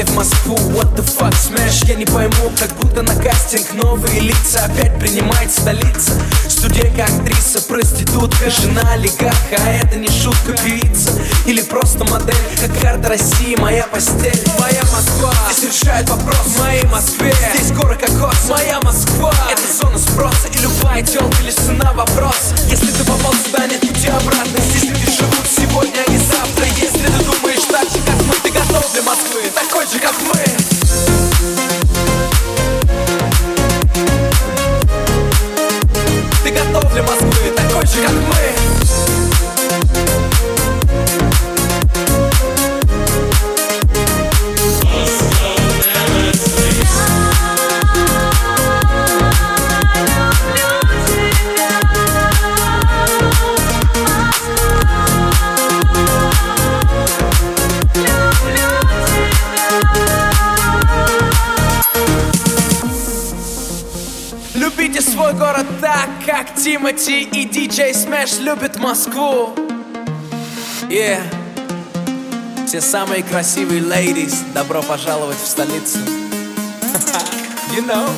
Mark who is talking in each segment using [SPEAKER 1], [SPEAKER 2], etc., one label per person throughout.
[SPEAKER 1] приезжали в Москву What the fuck, smash, я не пойму Как будто на кастинг новые лица Опять принимает столица. Студентка, актриса, проститутка Жена олигарха, а это не шутка Певица. Или просто модель Как карта России, моя постель. Моя Москва, здесь решает вопрос. В моей Москве, здесь горы кокос. Моя Москва, это зона спроса И любая телка Любите свой город так, как Тимати и DJ Smash любят Москву. Yeah. Все самые красивые ladies, добро пожаловать в столицу. You know.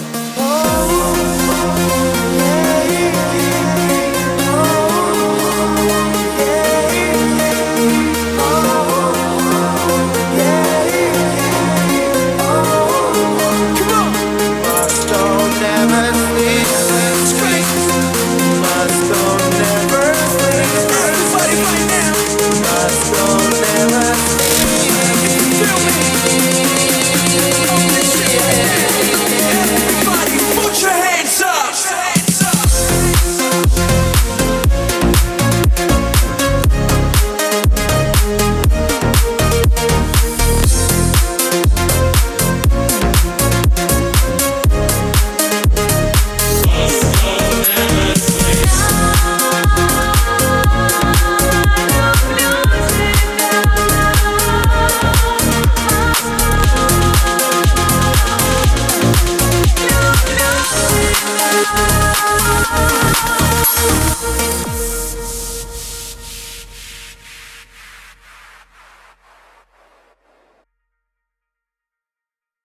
[SPEAKER 2] Oh. you.